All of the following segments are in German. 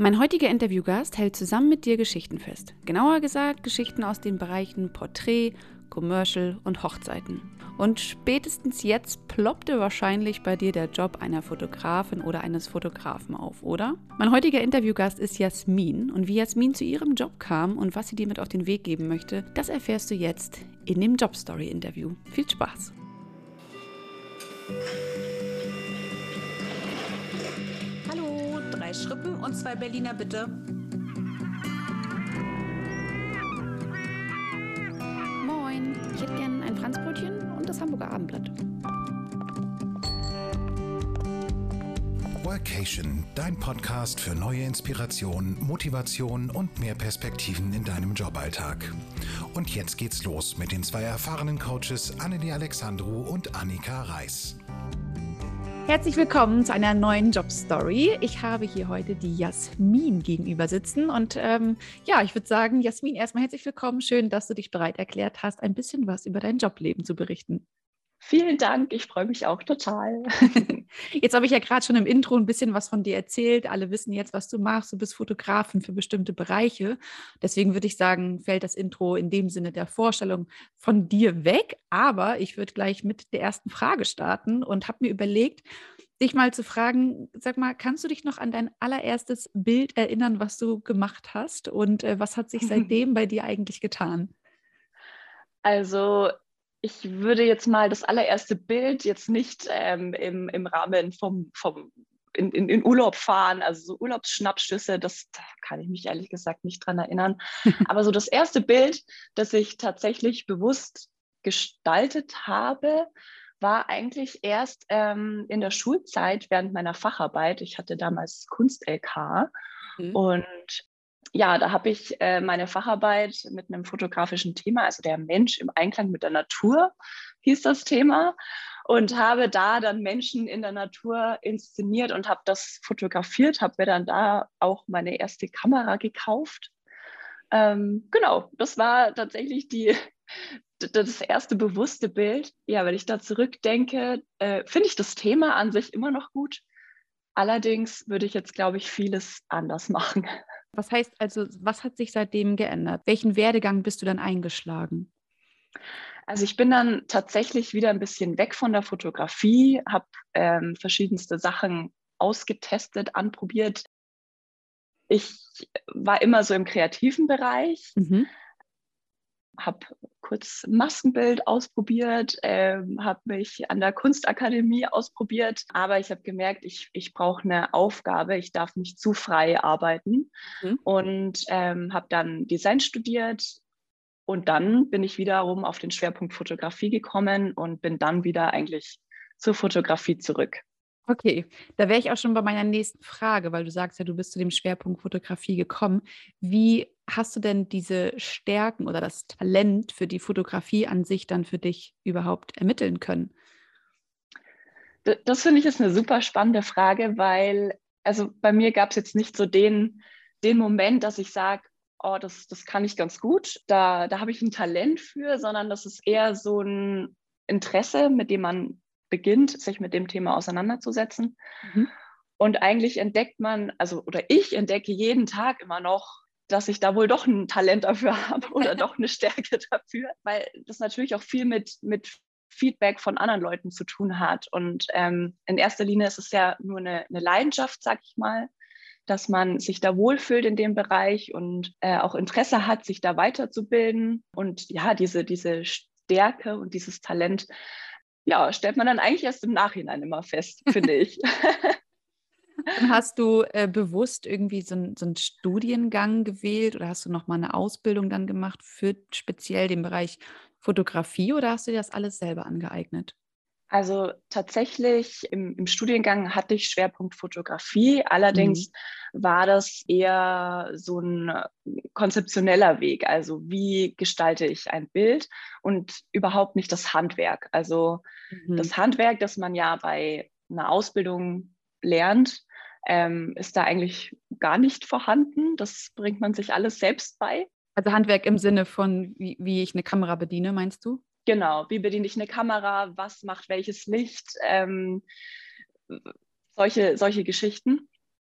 Mein heutiger Interviewgast hält zusammen mit dir Geschichten fest. Genauer gesagt Geschichten aus den Bereichen Porträt, Commercial und Hochzeiten. Und spätestens jetzt ploppte wahrscheinlich bei dir der Job einer Fotografin oder eines Fotografen auf, oder? Mein heutiger Interviewgast ist Jasmin und wie Jasmin zu ihrem Job kam und was sie dir mit auf den Weg geben möchte, das erfährst du jetzt in dem Jobstory-Interview. Viel Spaß! Drei Schrippen und zwei Berliner bitte. Moin, ich hätte gern ein Franzbrötchen und das Hamburger Abendblatt. Workation, dein Podcast für neue Inspiration, Motivation und mehr Perspektiven in deinem Joballtag. Und jetzt geht's los mit den zwei erfahrenen Coaches Annelie Alexandru und Annika Reis. Herzlich willkommen zu einer neuen Jobstory. Ich habe hier heute die Jasmin gegenüber sitzen. Und ähm, ja, ich würde sagen, Jasmin, erstmal herzlich willkommen. Schön, dass du dich bereit erklärt hast, ein bisschen was über dein Jobleben zu berichten. Vielen Dank, ich freue mich auch total. Jetzt habe ich ja gerade schon im Intro ein bisschen was von dir erzählt. Alle wissen jetzt, was du machst. Du bist Fotografin für bestimmte Bereiche. Deswegen würde ich sagen, fällt das Intro in dem Sinne der Vorstellung von dir weg. Aber ich würde gleich mit der ersten Frage starten und habe mir überlegt, dich mal zu fragen, sag mal, kannst du dich noch an dein allererstes Bild erinnern, was du gemacht hast? Und äh, was hat sich seitdem bei dir eigentlich getan? Also ich würde jetzt mal das allererste Bild jetzt nicht ähm, im, im Rahmen vom, vom in, in, in, Urlaub fahren, also so Urlaubsschnappschüsse, das da kann ich mich ehrlich gesagt nicht dran erinnern. Aber so das erste Bild, das ich tatsächlich bewusst gestaltet habe, war eigentlich erst ähm, in der Schulzeit während meiner Facharbeit. Ich hatte damals Kunst-LK mhm. und ja, da habe ich äh, meine Facharbeit mit einem fotografischen Thema, also der Mensch im Einklang mit der Natur, hieß das Thema. Und habe da dann Menschen in der Natur inszeniert und habe das fotografiert, habe mir dann da auch meine erste Kamera gekauft. Ähm, genau, das war tatsächlich die, das erste bewusste Bild. Ja, wenn ich da zurückdenke, äh, finde ich das Thema an sich immer noch gut. Allerdings würde ich jetzt, glaube ich, vieles anders machen. Was heißt also, was hat sich seitdem geändert? Welchen Werdegang bist du dann eingeschlagen? Also ich bin dann tatsächlich wieder ein bisschen weg von der Fotografie, habe ähm, verschiedenste Sachen ausgetestet, anprobiert. Ich war immer so im kreativen Bereich, mhm habe kurz Maskenbild ausprobiert, äh, habe mich an der Kunstakademie ausprobiert, aber ich habe gemerkt, ich, ich brauche eine Aufgabe, ich darf nicht zu frei arbeiten mhm. und ähm, habe dann Design studiert und dann bin ich wiederum auf den Schwerpunkt Fotografie gekommen und bin dann wieder eigentlich zur Fotografie zurück. Okay, da wäre ich auch schon bei meiner nächsten Frage, weil du sagst ja, du bist zu dem Schwerpunkt Fotografie gekommen. Wie hast du denn diese Stärken oder das Talent für die Fotografie an sich dann für dich überhaupt ermitteln können? Das finde ich ist eine super spannende Frage, weil also bei mir gab es jetzt nicht so den, den Moment, dass ich sage, oh, das, das kann ich ganz gut, da, da habe ich ein Talent für, sondern das ist eher so ein Interesse, mit dem man beginnt, sich mit dem Thema auseinanderzusetzen. Mhm. Und eigentlich entdeckt man, also oder ich entdecke jeden Tag immer noch, dass ich da wohl doch ein Talent dafür habe oder doch eine Stärke dafür, weil das natürlich auch viel mit, mit Feedback von anderen Leuten zu tun hat. Und ähm, in erster Linie ist es ja nur eine, eine Leidenschaft, sag ich mal, dass man sich da wohlfühlt in dem Bereich und äh, auch Interesse hat, sich da weiterzubilden. Und ja, diese, diese Stärke und dieses Talent ja, stellt man dann eigentlich erst im Nachhinein immer fest, finde ich. Und hast du äh, bewusst irgendwie so, ein, so, einen Studiengang gewählt oder hast du nochmal eine Ausbildung dann gemacht für speziell den Bereich Fotografie oder hast du dir das alles selber angeeignet? Also tatsächlich im, im Studiengang hatte ich Schwerpunkt Fotografie, allerdings mhm. war das eher so ein konzeptioneller Weg. Also wie gestalte ich ein Bild und überhaupt nicht das Handwerk. Also mhm. das Handwerk, das man ja bei einer Ausbildung lernt, ähm, ist da eigentlich gar nicht vorhanden. Das bringt man sich alles selbst bei. Also Handwerk im Sinne von, wie, wie ich eine Kamera bediene, meinst du? Genau, wie bediene ich eine Kamera, was macht welches Licht, ähm, solche, solche Geschichten.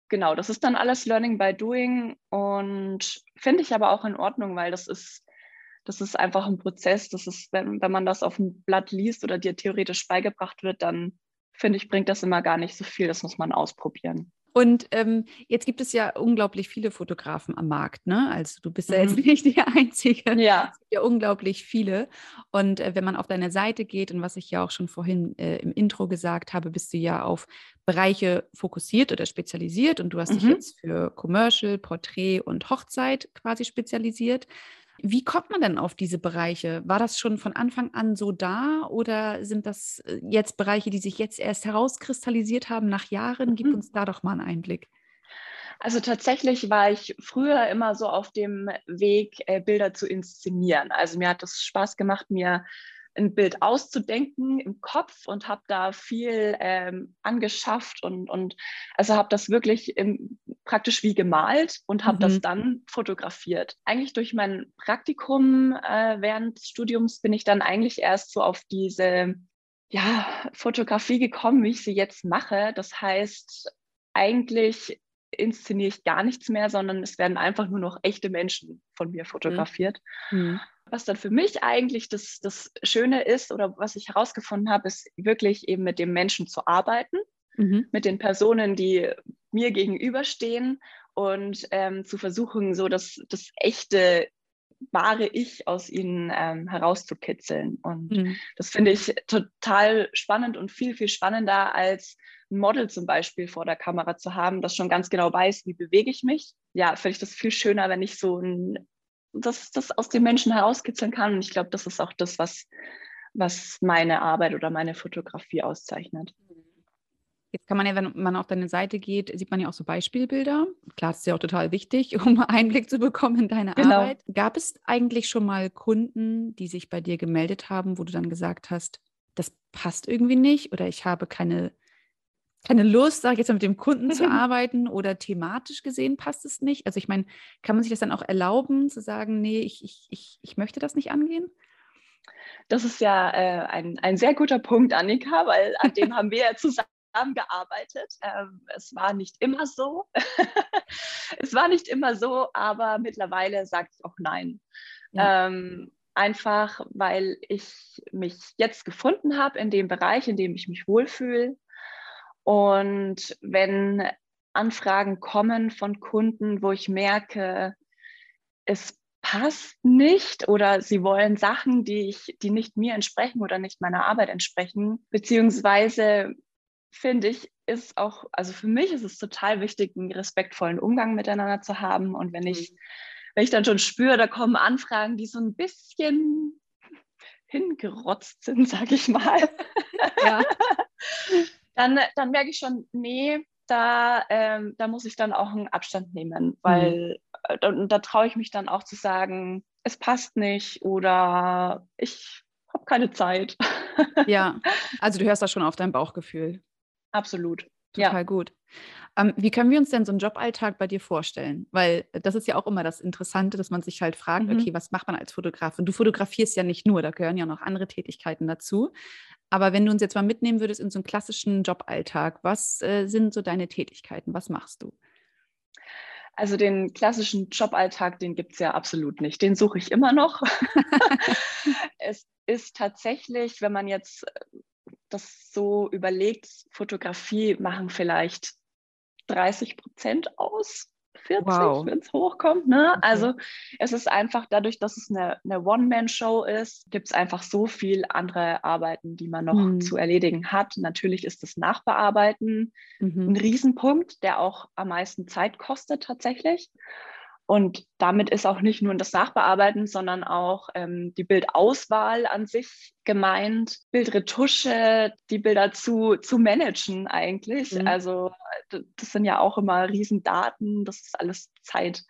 genau, das ist dann alles Learning by Doing und finde ich aber auch in Ordnung, weil das ist, das ist einfach ein Prozess. Das ist, wenn, wenn man das auf dem Blatt liest oder dir theoretisch beigebracht wird, dann finde ich, bringt das immer gar nicht so viel. Das muss man ausprobieren. Und ähm, jetzt gibt es ja unglaublich viele Fotografen am Markt, ne? Also du bist ja jetzt mhm. nicht die Einzige. Ja. Es gibt ja unglaublich viele. Und äh, wenn man auf deine Seite geht und was ich ja auch schon vorhin äh, im Intro gesagt habe, bist du ja auf Bereiche fokussiert oder spezialisiert und du hast mhm. dich jetzt für Commercial, Porträt und Hochzeit quasi spezialisiert. Wie kommt man denn auf diese Bereiche? War das schon von Anfang an so da oder sind das äh, jetzt Bereiche, die sich jetzt erst herauskristallisiert haben nach Jahren? Gib mhm. uns da doch mal einen Einblick. Also tatsächlich war ich früher immer so auf dem Weg, äh, Bilder zu inszenieren. Also mir hat es Spaß gemacht, mir ein Bild auszudenken im Kopf und habe da viel ähm, angeschafft und, und also habe das wirklich im, praktisch wie gemalt und habe mhm. das dann fotografiert. Eigentlich durch mein Praktikum äh, während des Studiums bin ich dann eigentlich erst so auf diese ja, Fotografie gekommen, wie ich sie jetzt mache. Das heißt, eigentlich inszeniere ich gar nichts mehr, sondern es werden einfach nur noch echte Menschen von mir mhm. fotografiert. Mhm. Was dann für mich eigentlich das, das Schöne ist oder was ich herausgefunden habe, ist wirklich eben mit dem Menschen zu arbeiten, mhm. mit den Personen, die mir gegenüberstehen und ähm, zu versuchen, so das, das echte, wahre Ich aus ihnen ähm, herauszukitzeln. Und mhm. das finde ich total spannend und viel, viel spannender als ein Model zum Beispiel vor der Kamera zu haben, das schon ganz genau weiß, wie bewege ich mich. Ja, finde ich das viel schöner, wenn ich so ein das, das aus den Menschen herauskitzeln kann. Und ich glaube, das ist auch das, was, was meine Arbeit oder meine Fotografie auszeichnet. Jetzt kann man ja, wenn man auf deine Seite geht, sieht man ja auch so Beispielbilder. Klar, das ist ja auch total wichtig, um Einblick zu bekommen in deine genau. Arbeit. Gab es eigentlich schon mal Kunden, die sich bei dir gemeldet haben, wo du dann gesagt hast, das passt irgendwie nicht oder ich habe keine keine Lust, sage ich jetzt mal, mit dem Kunden zu arbeiten oder thematisch gesehen passt es nicht? Also ich meine, kann man sich das dann auch erlauben, zu sagen, nee, ich, ich, ich, ich möchte das nicht angehen? Das ist ja äh, ein, ein sehr guter Punkt, Annika, weil an dem haben wir ja zusammengearbeitet. Ähm, es war nicht immer so. es war nicht immer so, aber mittlerweile sage ich auch nein. Ja. Ähm, einfach, weil ich mich jetzt gefunden habe in dem Bereich, in dem ich mich wohlfühle und wenn Anfragen kommen von Kunden, wo ich merke, es passt nicht oder sie wollen Sachen, die ich, die nicht mir entsprechen oder nicht meiner Arbeit entsprechen, beziehungsweise finde ich, ist auch, also für mich ist es total wichtig, einen respektvollen Umgang miteinander zu haben. Und wenn ich, mhm. wenn ich dann schon spüre, da kommen Anfragen, die so ein bisschen hingerotzt sind, sag ich mal. Ja. dann, dann merke ich schon, nee, da, ähm, da muss ich dann auch einen Abstand nehmen, weil mhm. da, da traue ich mich dann auch zu sagen, es passt nicht oder ich habe keine Zeit. Ja, also du hörst da schon auf dein Bauchgefühl. Absolut. Total ja. gut. Ähm, wie können wir uns denn so einen Joballtag bei dir vorstellen? Weil das ist ja auch immer das Interessante, dass man sich halt fragt, mhm. okay, was macht man als Fotograf? Und du fotografierst ja nicht nur, da gehören ja noch andere Tätigkeiten dazu. Aber wenn du uns jetzt mal mitnehmen würdest in so einen klassischen Joballtag, was äh, sind so deine Tätigkeiten? Was machst du? Also den klassischen Joballtag, den gibt es ja absolut nicht. Den suche ich immer noch. es ist tatsächlich, wenn man jetzt äh, das so überlegt, Fotografie machen vielleicht 30 Prozent aus 40, wow. wenn es hochkommt. Ne? Okay. Also es ist einfach dadurch, dass es eine, eine One-Man-Show ist, gibt es einfach so viel andere Arbeiten, die man noch mhm. zu erledigen hat. Natürlich ist das Nachbearbeiten mhm. ein Riesenpunkt, der auch am meisten Zeit kostet tatsächlich. Und damit ist auch nicht nur das Nachbearbeiten, sondern auch ähm, die Bildauswahl an sich gemeint, Bildretusche, die Bilder zu, zu managen eigentlich. Mhm. Also das sind ja auch immer Riesendaten, das ist alles Zeit.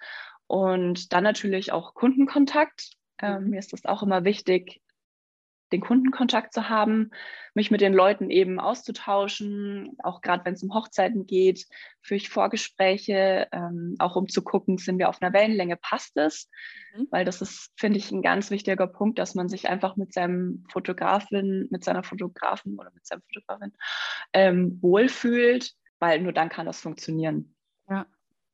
Und dann natürlich auch Kundenkontakt. Ähm, mhm. mir ist das auch immer wichtig, den Kundenkontakt zu haben, mich mit den Leuten eben auszutauschen, auch gerade wenn es um Hochzeiten geht, führe ich Vorgespräche, ähm, auch um zu gucken, sind wir auf einer Wellenlänge, passt es? Mhm. Weil das ist, finde ich, ein ganz wichtiger Punkt, dass man sich einfach mit seinem Fotografin, mit seiner Fotografin oder mit seinem Fotografin ähm, wohlfühlt, weil nur dann kann das funktionieren. Ja.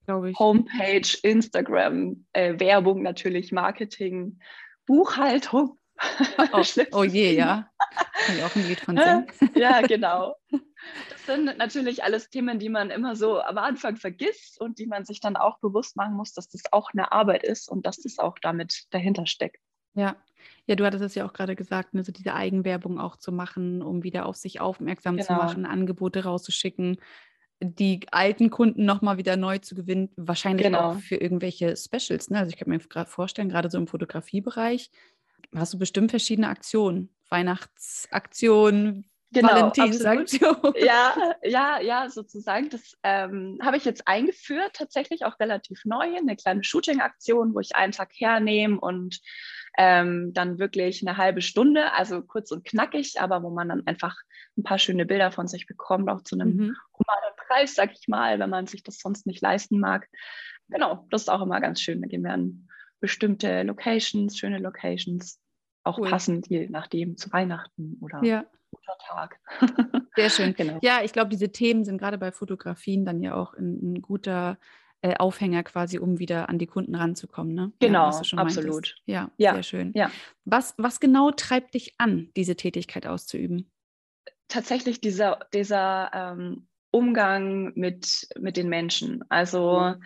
Homepage, Instagram, äh, Werbung natürlich, Marketing, Buchhaltung. Oh, oh je, ja. Kann ich auch ein Lied von singen. ja, genau. Das sind natürlich alles Themen, die man immer so am Anfang vergisst und die man sich dann auch bewusst machen muss, dass das auch eine Arbeit ist und dass das auch damit dahinter steckt. Ja, ja, du hattest es ja auch gerade gesagt, ne, so diese Eigenwerbung auch zu machen, um wieder auf sich aufmerksam genau. zu machen, Angebote rauszuschicken, die alten Kunden nochmal wieder neu zu gewinnen, wahrscheinlich genau. auch für irgendwelche Specials. Ne? Also ich kann mir gerade vorstellen, gerade so im Fotografiebereich, hast du bestimmt verschiedene Aktionen, Weihnachtsaktionen, Genau, Valentinsaktion. Ja, ja, ja, sozusagen. Das ähm, habe ich jetzt eingeführt, tatsächlich auch relativ neu, eine kleine Shooting-Aktion, wo ich einen Tag hernehme und ähm, dann wirklich eine halbe Stunde, also kurz und knackig, aber wo man dann einfach ein paar schöne Bilder von sich bekommt, auch zu einem mhm. humanen Preis, sag ich mal, wenn man sich das sonst nicht leisten mag. Genau, das ist auch immer ganz schön. Da gehen wir an bestimmte Locations, schöne Locations, auch cool. passend, je nachdem, zu Weihnachten oder ja guter Tag. Sehr schön. genau. Ja, ich glaube, diese Themen sind gerade bei Fotografien dann ja auch ein, ein guter äh, Aufhänger quasi, um wieder an die Kunden ranzukommen. Ne? Genau, ja, absolut. Ja, ja, sehr schön. Ja. Was, was genau treibt dich an, diese Tätigkeit auszuüben? Tatsächlich dieser, dieser ähm, Umgang mit, mit den Menschen. Also mhm.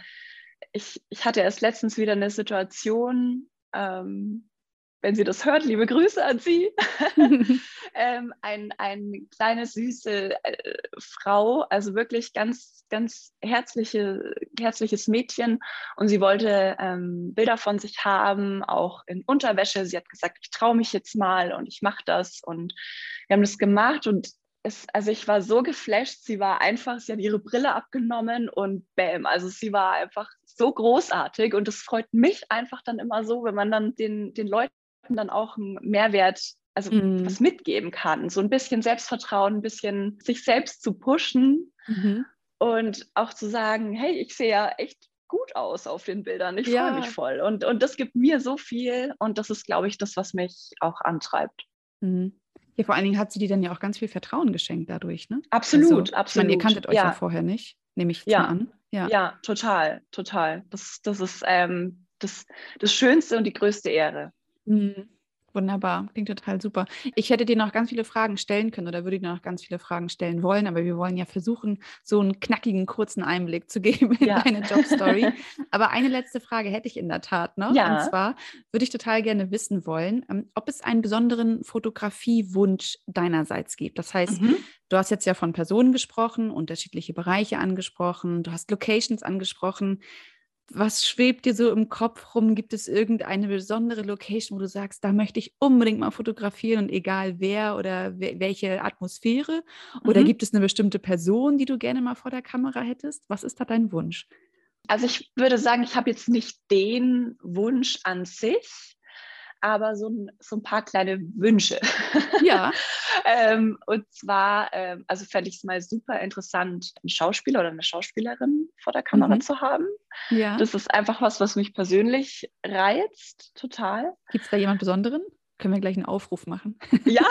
Ich, ich hatte erst letztens wieder eine Situation, ähm, wenn sie das hört, liebe Grüße an sie. ähm, ein, ein kleine, süße äh, Frau, also wirklich ganz, ganz herzliche, herzliches Mädchen. Und sie wollte ähm, Bilder von sich haben, auch in Unterwäsche. Sie hat gesagt, ich traue mich jetzt mal und ich mache das. Und wir haben das gemacht und es, also ich war so geflasht, sie war einfach, sie hat ihre Brille abgenommen und bam, also sie war einfach so großartig und es freut mich einfach dann immer so, wenn man dann den, den Leuten dann auch einen Mehrwert, also mhm. was mitgeben kann. So ein bisschen Selbstvertrauen, ein bisschen sich selbst zu pushen mhm. und auch zu sagen, hey, ich sehe ja echt gut aus auf den Bildern. Ich ja. freue mich voll. Und, und das gibt mir so viel und das ist, glaube ich, das, was mich auch antreibt. Mhm. Ja, vor allen Dingen hat sie dir dann ja auch ganz viel Vertrauen geschenkt dadurch, ne? Absolut, also, absolut. Ich meine, ihr kanntet euch ja, ja vorher nicht, nehme ich ja. an. Ja. ja, total, total. Das, das ist ähm, das, das Schönste und die größte Ehre. Mhm. Wunderbar, klingt total super. Ich hätte dir noch ganz viele Fragen stellen können oder würde dir noch ganz viele Fragen stellen wollen, aber wir wollen ja versuchen, so einen knackigen, kurzen Einblick zu geben in ja. deine Jobstory. aber eine letzte Frage hätte ich in der Tat noch. Ja. Und zwar würde ich total gerne wissen wollen, ähm, ob es einen besonderen Fotografiewunsch deinerseits gibt. Das heißt, mhm. du hast jetzt ja von Personen gesprochen, unterschiedliche Bereiche angesprochen, du hast Locations angesprochen was schwebt dir so im Kopf rum? Gibt es irgendeine besondere Location, wo du sagst, da möchte ich unbedingt mal fotografieren und egal wer oder welche Atmosphäre? Oder mhm. gibt es eine bestimmte Person, die du gerne mal vor der Kamera hättest? Was ist da dein Wunsch? Also ich würde sagen, ich habe jetzt nicht den Wunsch an sich, aber so ein, so ein paar kleine Wünsche. Ja. ähm, und zwar, ähm, also fände ich es mal super interessant, einen Schauspieler oder eine Schauspielerin vor der Kamera mhm. zu haben. Ja. Das ist einfach was, was mich persönlich reizt, total. Gibt es da jemand Besonderen? Können wir gleich einen Aufruf machen? Ja,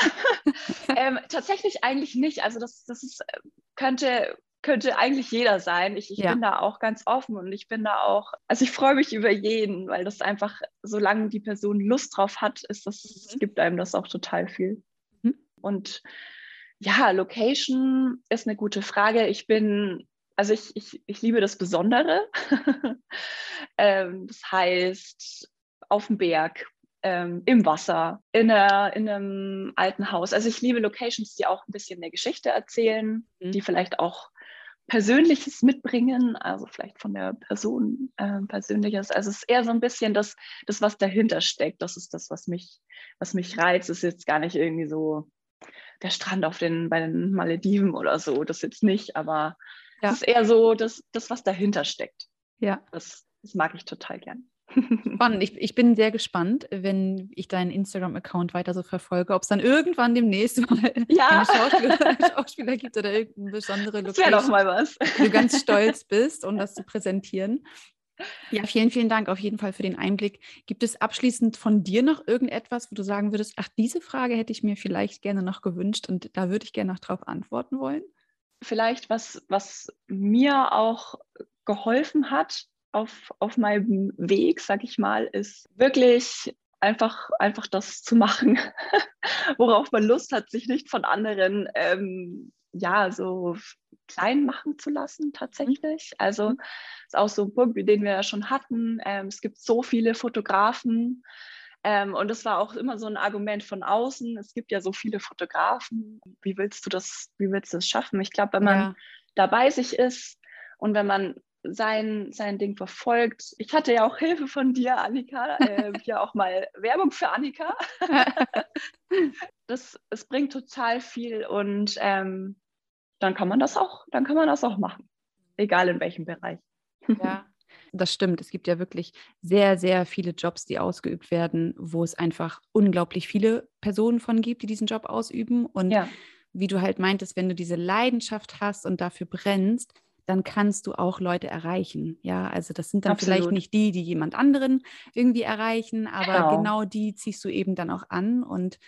ähm, tatsächlich eigentlich nicht. Also das, das ist, äh, könnte könnte eigentlich jeder sein. Ich, ich ja. bin da auch ganz offen und ich bin da auch, also ich freue mich über jeden, weil das einfach, solange die Person Lust drauf hat, ist das, mhm. gibt einem das auch total viel. Mhm. Und ja, Location ist eine gute Frage. Ich bin, also ich, ich, ich liebe das Besondere. ähm, das heißt, auf dem Berg, ähm, im Wasser, in, einer, in, einem alten Haus. Also ich liebe Locations, die auch ein bisschen eine Geschichte erzählen, mhm. die vielleicht auch Persönliches mitbringen, also vielleicht von der Person äh, Persönliches. Also es ist eher so ein bisschen das, das, was dahinter steckt. Das ist das, was mich, was mich reizt. Es ist jetzt gar nicht irgendwie so der Strand auf den, bei den Malediven oder so, das jetzt nicht, aber ja. es ist eher so das, das, was dahinter steckt. Ja. Das, das mag ich total gern. Spannend. Ich, ich bin sehr gespannt, wenn ich deinen Instagram-Account weiter so verfolge, ob es dann irgendwann demnächst mal ja. einen Schauspieler, Schauspieler, gibt oder irgendeine besondere Location. Das doch mal was. Du ganz stolz bist, um das zu präsentieren. Ja, vielen, vielen Dank auf jeden Fall für den Einblick. Gibt es abschließend von dir noch irgendetwas, wo du sagen würdest, ach, diese Frage hätte ich mir vielleicht gerne noch gewünscht und da würde ich gerne noch drauf antworten wollen? Vielleicht, was, was mir auch geholfen hat auf, auf meinem Weg, sag ich mal, ist wirklich einfach, einfach das zu machen, worauf man Lust hat, sich nicht von anderen ähm, ja so klein machen zu lassen tatsächlich. Also mhm. ist auch so ein Punkt, den wir ja schon hatten. Ähm, es gibt so viele Fotografen. Ähm, und das war auch immer so ein Argument von außen. Es gibt ja so viele Fotografen. Wie willst du das, wie willst du das schaffen? Ich glaube, wenn man ja. dabei sich ist und wenn man sein, sein Ding verfolgt. Ich hatte ja auch Hilfe von dir, Annika, äh, hier auch mal Werbung für Annika. das, es bringt total viel und ähm, dann kann man das auch, dann kann man das auch machen. Egal in welchem Bereich. Ja, das stimmt. Es gibt ja wirklich sehr, sehr viele Jobs, die ausgeübt werden, wo es einfach unglaublich viele Personen von gibt, die diesen Job ausüben. Und ja. wie du halt meintest, wenn du diese Leidenschaft hast und dafür brennst, dann kannst du auch Leute erreichen. Ja, also das sind dann Absolut. vielleicht nicht die, die jemand anderen irgendwie erreichen, aber genau. genau die ziehst du eben dann auch an und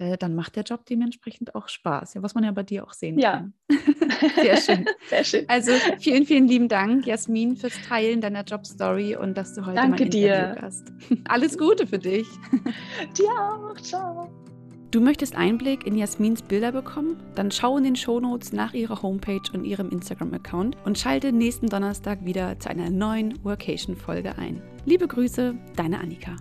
äh, dann macht der Job dementsprechend auch Spaß. Ja, was man ja bei dir auch sehen ja. kann. Sehr schön. Sehr schön. Also vielen, vielen lieben Dank, Jasmin, fürs Teilen deiner Jobstory und dass du heute Danke mein Interview dir. hast. Alles Gute für dich. Dir auch. Ciao. Du möchtest Einblick in Jasmins Bilder bekommen? Dann schau in den Shownotes nach ihrer Homepage und ihrem Instagram-Account und schalte nächsten Donnerstag wieder zu einer neuen Workation-Folge ein. Liebe Grüße, deine Annika.